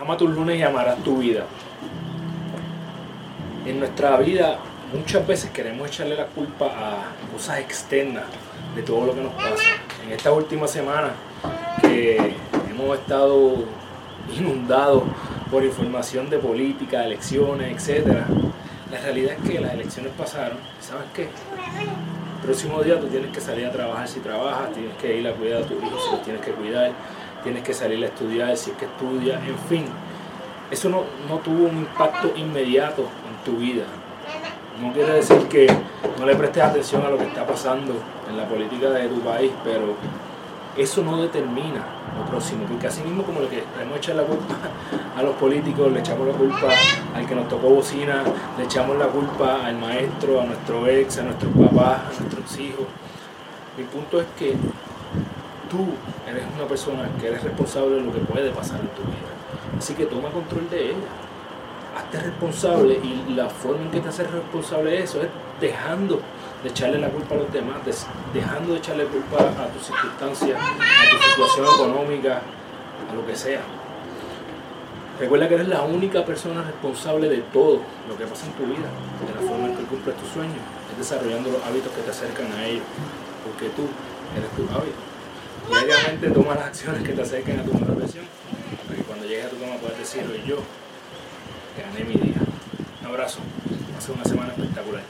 Ama tus lunes y amarás tu vida. En nuestra vida muchas veces queremos echarle la culpa a cosas externas de todo lo que nos pasa. En esta última semana que hemos estado inundados por información de política, elecciones, etc. La realidad es que las elecciones pasaron. ¿Sabes qué? El próximo día tú tienes que salir a trabajar si trabajas, tienes que ir a cuidar a tus hijos si los tienes que cuidar tienes que salir a estudiar, es que estudias, en fin. Eso no, tuvo un impacto inmediato en tu vida. No quiere decir que no le prestes atención a lo que está pasando en la política de tu país, pero eso no determina lo próximo, porque así mismo como lo que le hemos echado la culpa a los políticos, le echamos la culpa al que nos tocó bocina, le echamos la culpa al maestro, a nuestro ex, a nuestros papás, a nuestros hijos. Mi punto es que tú eres una persona que eres responsable de lo que puede pasar en tu vida. Así que toma control de ella. Hazte responsable y la forma en que te haces responsable de eso es dejando de echarle la culpa a los demás, dejando de echarle culpa a tus circunstancias, a tu situación económica, a lo que sea. Recuerda que eres la única persona responsable de todo lo que pasa en tu vida, de la forma en que cumples tus sueños, es desarrollando los hábitos que te acercan a ellos, porque tú eres tu hábito diariamente toma las acciones que te acerquen a tu mejor versión, para que cuando llegues a tu cama puedas decir, hoy yo gané mi día. Un abrazo, ser una semana espectacular.